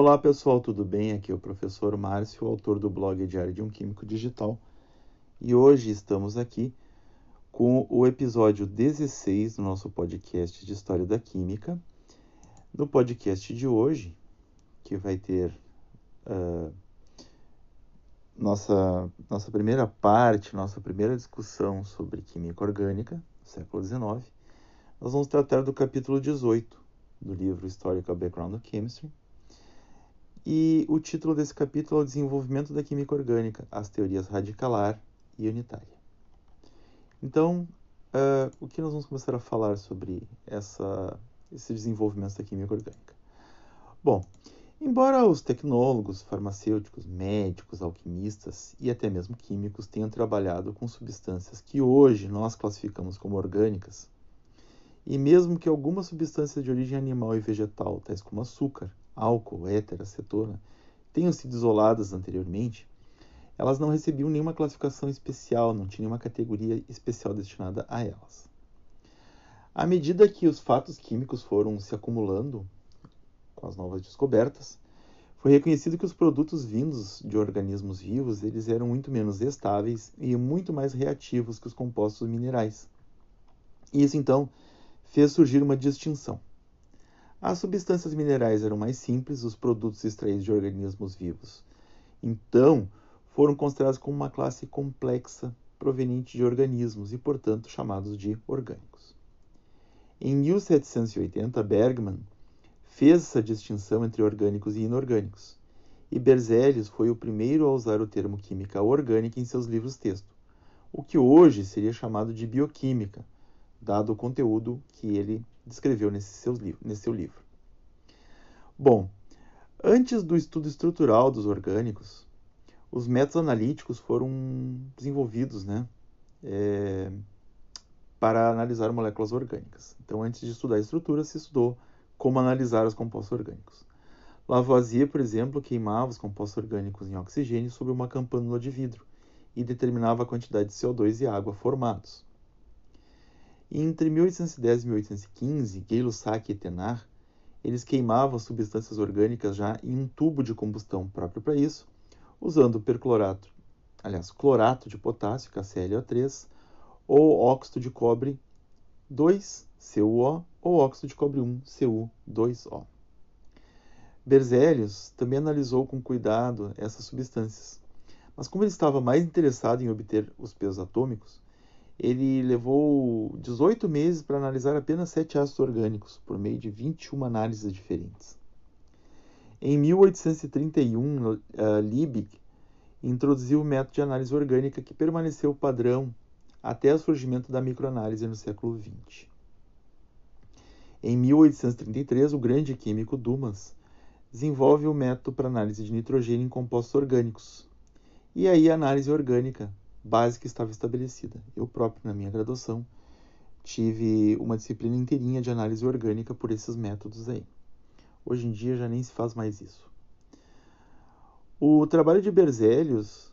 Olá pessoal, tudo bem? Aqui é o professor Márcio, autor do blog Diário de um Químico Digital. E hoje estamos aqui com o episódio 16 do nosso podcast de História da Química. No podcast de hoje, que vai ter uh, nossa, nossa primeira parte, nossa primeira discussão sobre química orgânica, século XIX, nós vamos tratar do capítulo 18 do livro Historical Background of Chemistry e o título desse capítulo é o Desenvolvimento da Química Orgânica, as teorias radicalar e unitária. Então, uh, o que nós vamos começar a falar sobre essa, esse desenvolvimento da química orgânica? Bom, embora os tecnólogos, farmacêuticos, médicos, alquimistas e até mesmo químicos tenham trabalhado com substâncias que hoje nós classificamos como orgânicas, e mesmo que algumas substâncias de origem animal e vegetal, tais como açúcar, álcool, éter, acetona, tenham sido isoladas anteriormente, elas não recebiam nenhuma classificação especial, não tinha nenhuma categoria especial destinada a elas. À medida que os fatos químicos foram se acumulando com as novas descobertas, foi reconhecido que os produtos vindos de organismos vivos eles eram muito menos estáveis e muito mais reativos que os compostos minerais. Isso então fez surgir uma distinção. As substâncias minerais eram mais simples, os produtos extraídos de organismos vivos. Então, foram considerados como uma classe complexa proveniente de organismos e, portanto, chamados de orgânicos. Em 1780, Bergman fez essa distinção entre orgânicos e inorgânicos, e Berzelius foi o primeiro a usar o termo química orgânica em seus livros-texto, o que hoje seria chamado de bioquímica, dado o conteúdo que ele descreveu nesse seu, nesse seu livro. Bom, antes do estudo estrutural dos orgânicos, os métodos analíticos foram desenvolvidos né, é, para analisar moléculas orgânicas. Então, antes de estudar a estrutura, se estudou como analisar os compostos orgânicos. Lavoisier, por exemplo, queimava os compostos orgânicos em oxigênio sob uma campanula de vidro e determinava a quantidade de CO2 e água formados. Entre 1810 e 1815, Gay-Lussac e Thénard, eles queimavam substâncias orgânicas já em um tubo de combustão próprio para isso, usando perclorato, aliás, clorato de potássio, KClO3, ou óxido de cobre 2, CuO, ou óxido de cobre 1, Cu2O. Berzelius também analisou com cuidado essas substâncias, mas como ele estava mais interessado em obter os pesos atômicos, ele levou 18 meses para analisar apenas sete ácidos orgânicos, por meio de 21 análises diferentes. Em 1831, uh, Liebig introduziu o método de análise orgânica que permaneceu padrão até o surgimento da microanálise no século XX. Em 1833, o grande químico Dumas desenvolve o método para análise de nitrogênio em compostos orgânicos. E aí a análise orgânica básica estava estabelecida. Eu próprio, na minha graduação, tive uma disciplina inteirinha de análise orgânica por esses métodos aí. Hoje em dia já nem se faz mais isso. O trabalho de Berzelius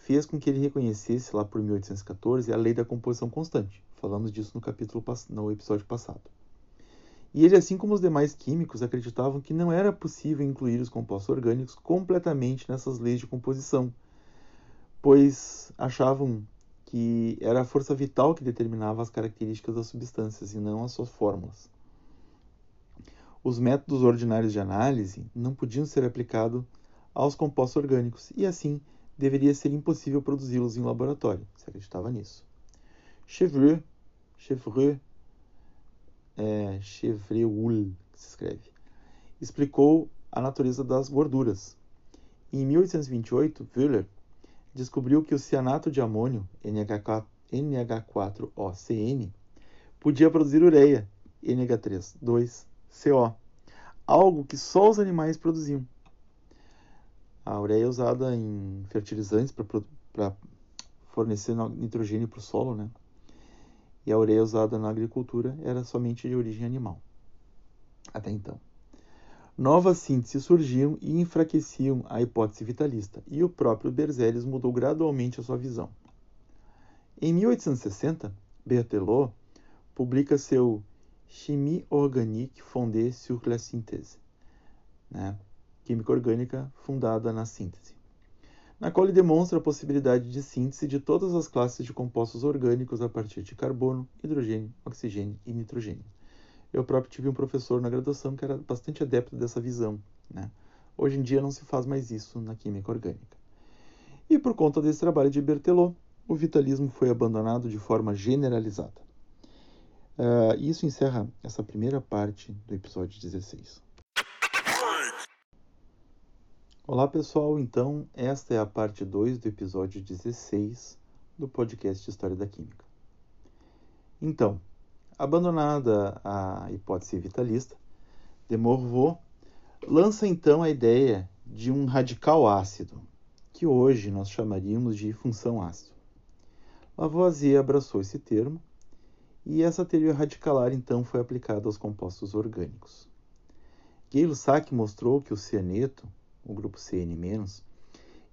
fez com que ele reconhecesse lá por 1814 a lei da composição constante. Falamos disso no capítulo no episódio passado. E ele, assim como os demais químicos, acreditavam que não era possível incluir os compostos orgânicos completamente nessas leis de composição pois achavam que era a força vital que determinava as características das substâncias e não as suas fórmulas. Os métodos ordinários de análise não podiam ser aplicados aos compostos orgânicos e, assim, deveria ser impossível produzi-los em laboratório. Se acreditava nisso. Chevreul, Chevreul, é, Chevreul, que se escreve, explicou a natureza das gorduras. Em 1828, Wöhler descobriu que o cianato de amônio, NH4OCN, podia produzir ureia, NH3,2CO, algo que só os animais produziam. A ureia é usada em fertilizantes para fornecer nitrogênio para o solo, né? E a ureia usada na agricultura era somente de origem animal. Até então. Novas sínteses surgiam e enfraqueciam a hipótese vitalista, e o próprio Berzelius mudou gradualmente a sua visão. Em 1860, Berthelot publica seu Chimie organique fondée sur la synthèse, né? química orgânica fundada na síntese, na qual ele demonstra a possibilidade de síntese de todas as classes de compostos orgânicos a partir de carbono, hidrogênio, oxigênio e nitrogênio. Eu próprio tive um professor na graduação que era bastante adepto dessa visão. Né? Hoje em dia não se faz mais isso na química orgânica. E por conta desse trabalho de Berthelot, o vitalismo foi abandonado de forma generalizada. Uh, isso encerra essa primeira parte do episódio 16. Olá pessoal, então esta é a parte 2 do episódio 16 do podcast História da Química. Então, abandonada a hipótese vitalista, de Morveau lança então a ideia de um radical ácido, que hoje nós chamaríamos de função ácido. Lavoisier abraçou esse termo e essa teoria radicalar então foi aplicada aos compostos orgânicos. Gay-Lussac mostrou que o cianeto, o grupo CN-,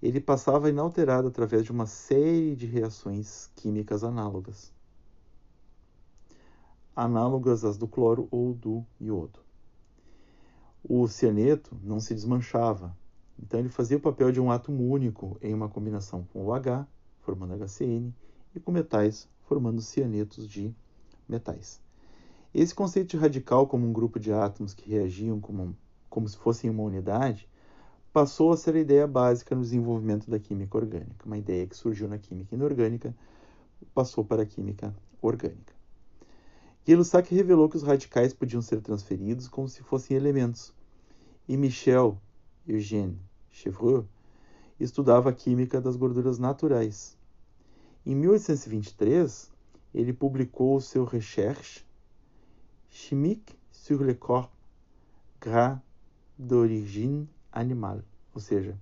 ele passava inalterado através de uma série de reações químicas análogas. Análogas às do cloro ou do iodo. O cianeto não se desmanchava, então ele fazia o papel de um átomo único em uma combinação com o H, formando HCN, e com metais, formando cianetos de metais. Esse conceito de radical como um grupo de átomos que reagiam como, como se fossem uma unidade passou a ser a ideia básica no desenvolvimento da química orgânica. Uma ideia que surgiu na química inorgânica passou para a química orgânica. Gay-Lussac revelou que os radicais podiam ser transferidos como se fossem elementos. E Michel Eugène Chevreul estudava a química das gorduras naturais. Em 1823, ele publicou o seu Recherche chimique sur le corps gras d'origine animal, ou seja,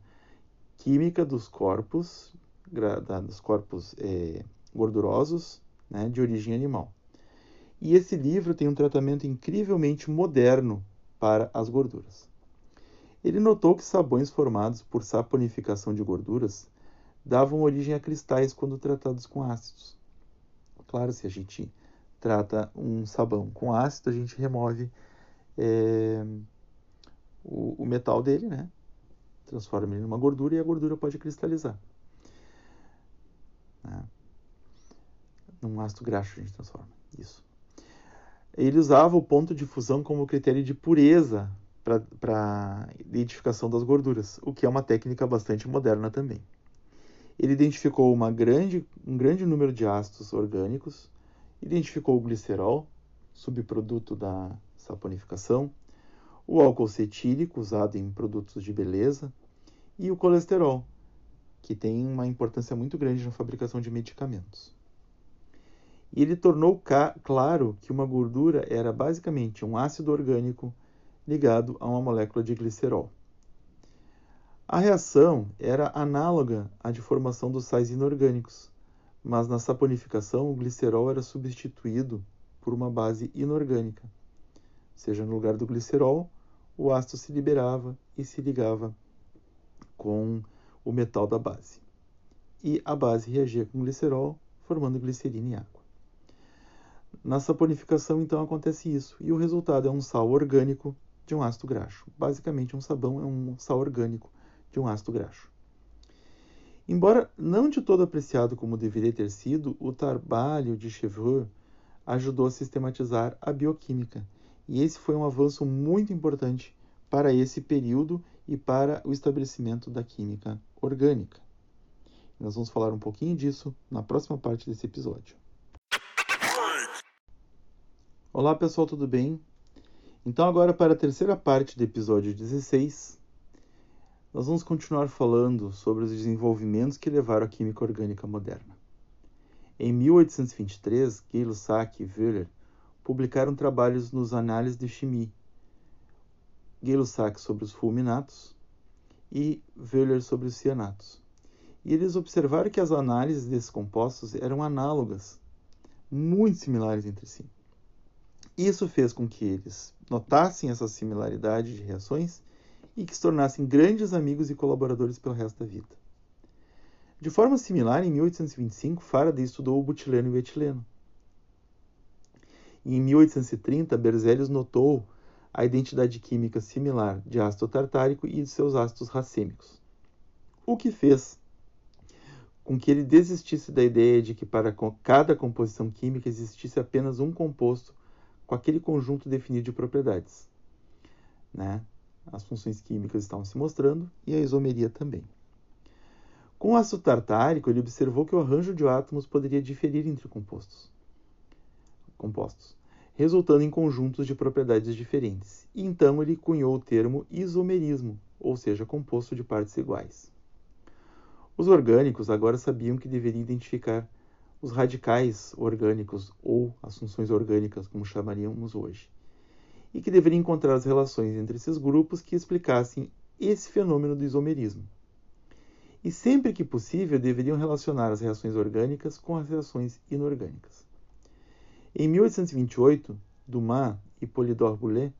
química dos corpos, dos corpos é, gordurosos né, de origem animal. E esse livro tem um tratamento incrivelmente moderno para as gorduras. Ele notou que sabões formados por saponificação de gorduras davam origem a cristais quando tratados com ácidos. Claro, se a gente trata um sabão com ácido, a gente remove é, o, o, metal dele, né? Transforma ele numa gordura e a gordura pode cristalizar. Né? Num ácido graxo a gente transforma. Isso. Ele usava o ponto de fusão como critério de pureza para identificação das gorduras, o que é uma técnica bastante moderna também. Ele identificou uma grande, um grande número de ácidos orgânicos, identificou o glicerol, subproduto da saponificação, o álcool cetílico, usado em produtos de beleza, e o colesterol, que tem uma importância muito grande na fabricação de medicamentos. E ele tornou claro que uma gordura era basicamente um ácido orgânico ligado a uma molécula de glicerol. A reação era análoga à de formação dos sais inorgânicos, mas na saponificação o glicerol era substituído por uma base inorgânica. Ou seja, no lugar do glicerol, o ácido se liberava e se ligava com o metal da base. E a base reagia com glicerol, formando glicerina e água. Na saponificação, então, acontece isso, e o resultado é um sal orgânico de um ácido graxo. Basicamente, um sabão é um sal orgânico de um ácido graxo. Embora não de todo apreciado como deveria ter sido, o trabalho de Chevreul ajudou a sistematizar a bioquímica, e esse foi um avanço muito importante para esse período e para o estabelecimento da química orgânica. Nós vamos falar um pouquinho disso na próxima parte desse episódio. Olá pessoal, tudo bem? Então, agora para a terceira parte do episódio 16, nós vamos continuar falando sobre os desenvolvimentos que levaram à química orgânica moderna. Em 1823, Gay-Lussac e Wöhler publicaram trabalhos nos Análises de Chimie, Gay-Lussac sobre os fulminatos e Wöhler sobre os cianatos. E eles observaram que as análises desses compostos eram análogas, muito similares entre si. Isso fez com que eles notassem essa similaridade de reações e que se tornassem grandes amigos e colaboradores pelo resto da vida. De forma similar, em 1825, Faraday estudou o butileno e o etileno. E em 1830, Berzelius notou a identidade química similar de ácido tartárico e de seus ácidos racêmicos. O que fez com que ele desistisse da ideia de que para cada composição química existisse apenas um composto com aquele conjunto definido de propriedades. Né? As funções químicas estavam se mostrando e a isomeria também. Com o ácido tartárico, ele observou que o arranjo de átomos poderia diferir entre compostos, compostos, resultando em conjuntos de propriedades diferentes. Então ele cunhou o termo isomerismo, ou seja, composto de partes iguais. Os orgânicos agora sabiam que deveriam identificar os radicais orgânicos ou as funções orgânicas, como chamaríamos hoje, e que deveriam encontrar as relações entre esses grupos que explicassem esse fenômeno do isomerismo. E sempre que possível, deveriam relacionar as reações orgânicas com as reações inorgânicas. Em 1828, Dumas e Polydor Boulet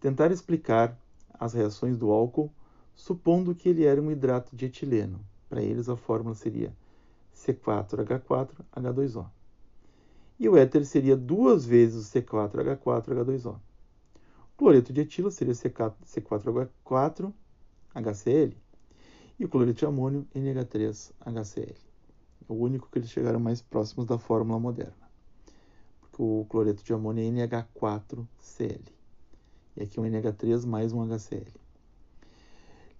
tentaram explicar as reações do álcool supondo que ele era um hidrato de etileno, para eles, a fórmula seria C4H4H2O. E o éter seria duas vezes o C4H4H2O. O cloreto de etila seria C4H4HCl. E o cloreto de amônio NH3HCl. É o único que eles chegaram mais próximos da fórmula moderna. Porque o cloreto de amônio é NH4Cl. E aqui um NH3 mais um HCl.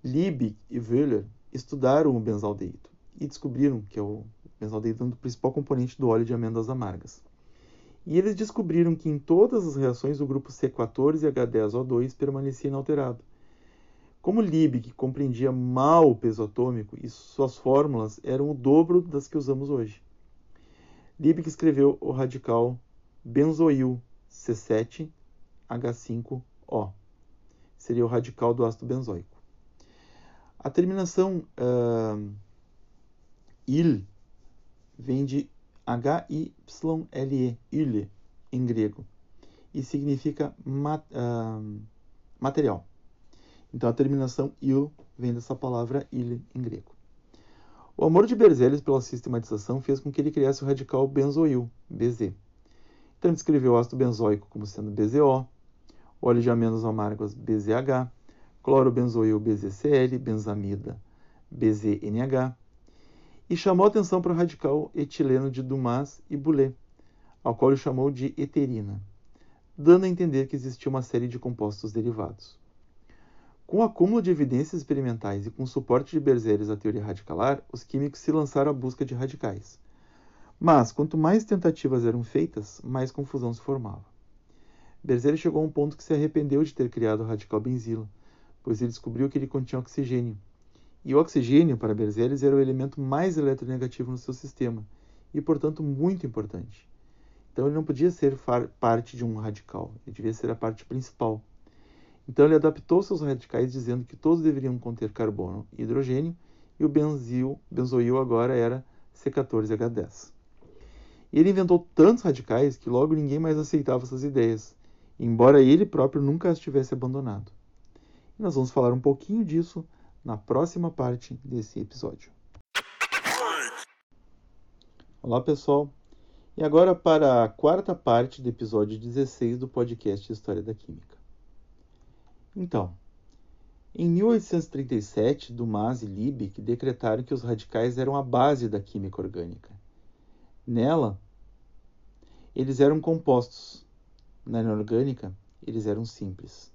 Liebig e Wöhler estudaram o benzaldeído e descobriram que é o o principal componente do óleo de amêndoas amargas. E eles descobriram que em todas as reações o grupo C14 e H10O2 permanecia inalterado. Como Liebig compreendia mal o peso atômico e suas fórmulas eram o dobro das que usamos hoje. Liebig escreveu o radical benzoil C7H5O. Seria o radical do ácido benzoico. A terminação uh, il vem de H-Y-L-E, ile, em grego, e significa mat, uh, material. Então a terminação il vem dessa palavra ile em grego. O amor de Berzelius pela sistematização fez com que ele criasse o radical benzoil, BZ. Então ele descreveu o ácido benzoico como sendo BZO, óleo de amêndoas amargas BZH, clorobenzoil BZCl, benzamida BZNH, e chamou atenção para o radical etileno de Dumas e Boulet, ao qual ele chamou de eterina, dando a entender que existia uma série de compostos derivados. Com o acúmulo de evidências experimentais e com o suporte de Berzelius à teoria radicalar, os químicos se lançaram à busca de radicais. Mas, quanto mais tentativas eram feitas, mais confusão se formava. Berzelius chegou a um ponto que se arrependeu de ter criado o radical benzila, pois ele descobriu que ele continha oxigênio. E o oxigênio, para Berzelius, era o elemento mais eletronegativo no seu sistema, e, portanto, muito importante. Então, ele não podia ser parte de um radical, ele devia ser a parte principal. Então, ele adaptou seus radicais dizendo que todos deveriam conter carbono e hidrogênio, e o benzil, benzoil agora era C14H10. E ele inventou tantos radicais que logo ninguém mais aceitava essas ideias, embora ele próprio nunca as tivesse abandonado. E nós vamos falar um pouquinho disso na próxima parte desse episódio. Olá, pessoal. E agora para a quarta parte do episódio 16 do podcast História da Química. Então, em 1837, Dumas e Liebig decretaram que os radicais eram a base da química orgânica. Nela, eles eram compostos. Na inorgânica, eles eram simples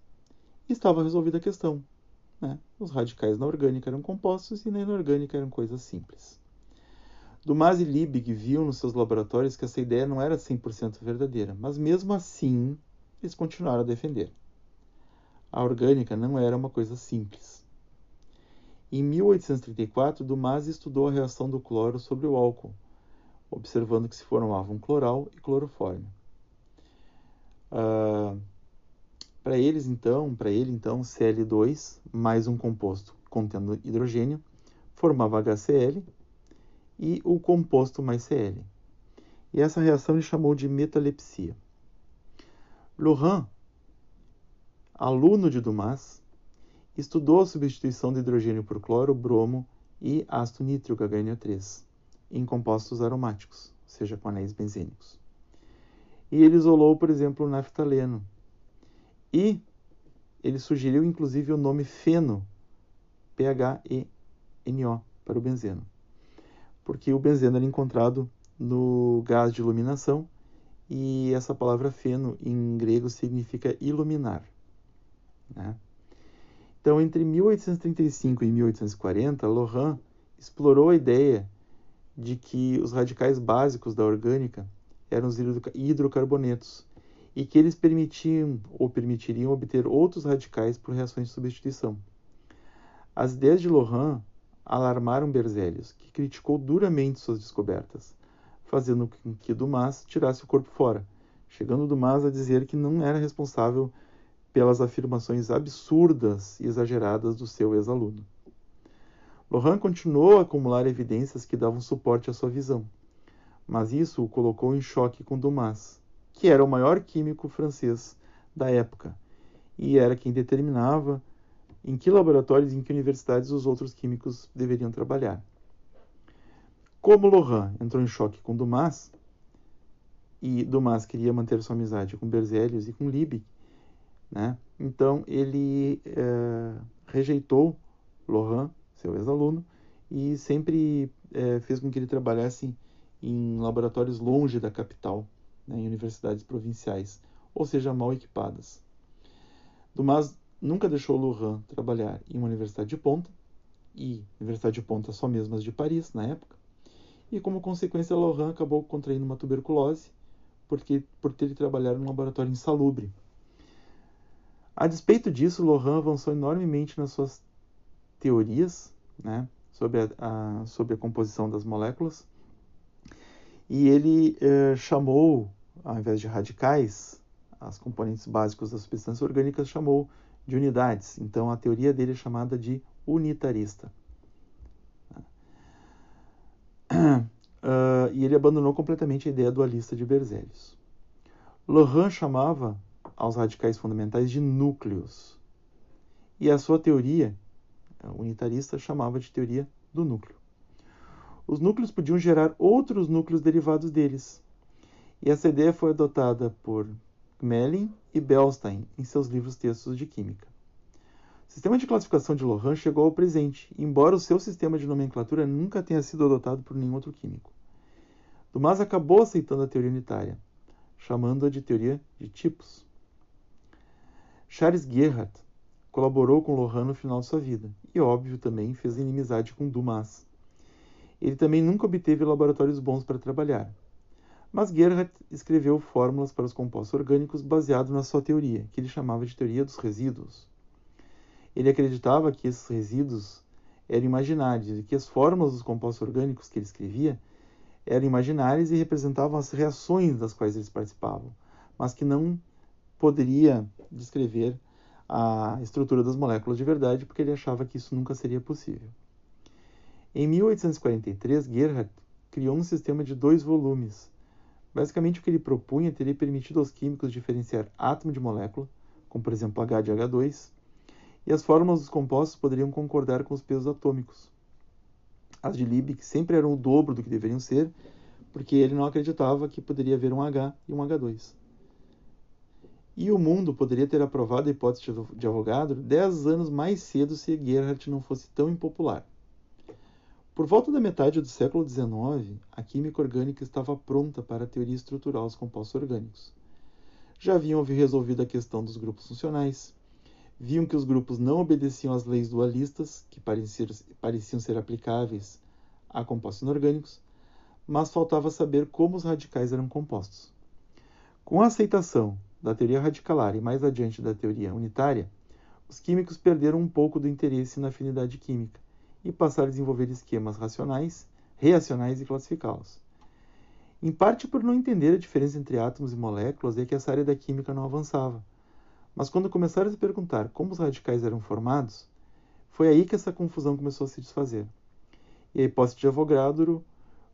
e estava resolvida a questão. Né? Os radicais na orgânica eram compostos e na inorgânica eram coisas simples. Dumas e Liebig viam nos seus laboratórios que essa ideia não era 100% verdadeira, mas mesmo assim eles continuaram a defender. A orgânica não era uma coisa simples. Em 1834, Dumas estudou a reação do cloro sobre o álcool, observando que se formavam cloral e clorofórmio. Uh, para eles, então, para ele, então, Cl2 mais um composto contendo hidrogênio formava HCl e o composto mais Cl. E essa reação ele chamou de metalepsia. Laurent, aluno de Dumas, estudou a substituição de hidrogênio por cloro, bromo e ácido nítrico HNO3 em compostos aromáticos, ou seja, com anéis benzênicos. E ele isolou, por exemplo, o naftaleno, e ele sugeriu inclusive o nome feno, P-H-E-N-O, para o benzeno. Porque o benzeno era encontrado no gás de iluminação e essa palavra feno em grego significa iluminar. Né? Então, entre 1835 e 1840, Lohan explorou a ideia de que os radicais básicos da orgânica eram os hidrocarbonetos e que eles permitiam ou permitiriam obter outros radicais por reações de substituição. As ideias de Lohan alarmaram Berzelius, que criticou duramente suas descobertas, fazendo com que Dumas tirasse o corpo fora, chegando Dumas a dizer que não era responsável pelas afirmações absurdas e exageradas do seu ex-aluno. Lohan continuou a acumular evidências que davam suporte à sua visão, mas isso o colocou em choque com Dumas, que era o maior químico francês da época e era quem determinava em que laboratórios e em que universidades os outros químicos deveriam trabalhar. Como Lohan entrou em choque com Dumas, e Dumas queria manter sua amizade com Berzelius e com Liebig, né? Então ele é, rejeitou Lohan, seu ex-aluno, e sempre é, fez com que ele trabalhasse em laboratórios longe da capital, né, em universidades provinciais, ou seja, mal equipadas. Dumas nunca deixou Lohan trabalhar em uma universidade de ponta, e universidade de ponta só mesmo as de Paris na época, e como consequência Lohan acabou contraindo uma tuberculose porque, por ter trabalhado num laboratório insalubre. A despeito disso, Lohan avançou enormemente nas suas teorias né, sobre, a, a, sobre a composição das moléculas e ele eh, chamou, ao invés de radicais, as componentes básicos das substâncias orgânicas, chamou de unidades. Então, a teoria dele é chamada de unitarista. Uh, e ele abandonou completamente a ideia dualista de Berzelius. Lohan chamava aos radicais fundamentais de núcleos. E a sua teoria unitarista chamava de teoria do núcleo. Os núcleos podiam gerar outros núcleos derivados deles. E essa ideia foi adotada por Gmelin e Bellstein em seus livros textos de química. O sistema de classificação de Lohan chegou ao presente, embora o seu sistema de nomenclatura nunca tenha sido adotado por nenhum outro químico. Dumas acabou aceitando a teoria unitária, chamando-a de teoria de tipos. Charles Gerhardt colaborou com Lohan no final de sua vida e, óbvio, também fez inimizade com Dumas. Ele também nunca obteve laboratórios bons para trabalhar. Mas Gerhardt escreveu fórmulas para os compostos orgânicos baseado na sua teoria, que ele chamava de teoria dos resíduos. Ele acreditava que esses resíduos eram imaginários e que as fórmulas dos compostos orgânicos que ele escrevia eram imaginárias e representavam as reações das quais eles participavam, mas que não poderia descrever a estrutura das moléculas de verdade, porque ele achava que isso nunca seria possível. Em 1843, Gerhardt criou um sistema de dois volumes. Basicamente, o que ele propunha teria permitido aos químicos diferenciar átomo de molécula, como por exemplo H de H2, e as fórmulas dos compostos poderiam concordar com os pesos atômicos. As de Liebig sempre eram o dobro do que deveriam ser, porque ele não acreditava que poderia haver um H e um H2. E o mundo poderia ter aprovado a hipótese de Avogadro dez anos mais cedo se Gerhardt não fosse tão impopular. Por volta da metade do século XIX, a química orgânica estava pronta para a teoria estrutural dos compostos orgânicos. Já haviam resolvido a questão dos grupos funcionais, viam que os grupos não obedeciam às leis dualistas, que pareciam, ser aplicáveis a compostos inorgânicos, mas faltava saber como os radicais eram compostos. Com a aceitação da teoria radicalar e mais adiante da teoria unitária, os químicos perderam um pouco do interesse na afinidade química e passaram a desenvolver esquemas racionais, reacionais e classificá-los. Em parte por não entender a diferença entre átomos e moléculas é que essa área da química não avançava. Mas quando começaram a se perguntar como os radicais eram formados, foi aí que essa confusão começou a se desfazer. E a hipótese de Avogadro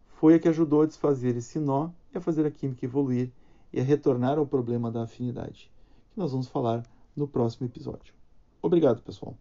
foi a que ajudou a desfazer esse nó e a fazer a química evoluir e a retornar ao problema da afinidade, que nós vamos falar no próximo episódio. Obrigado, pessoal.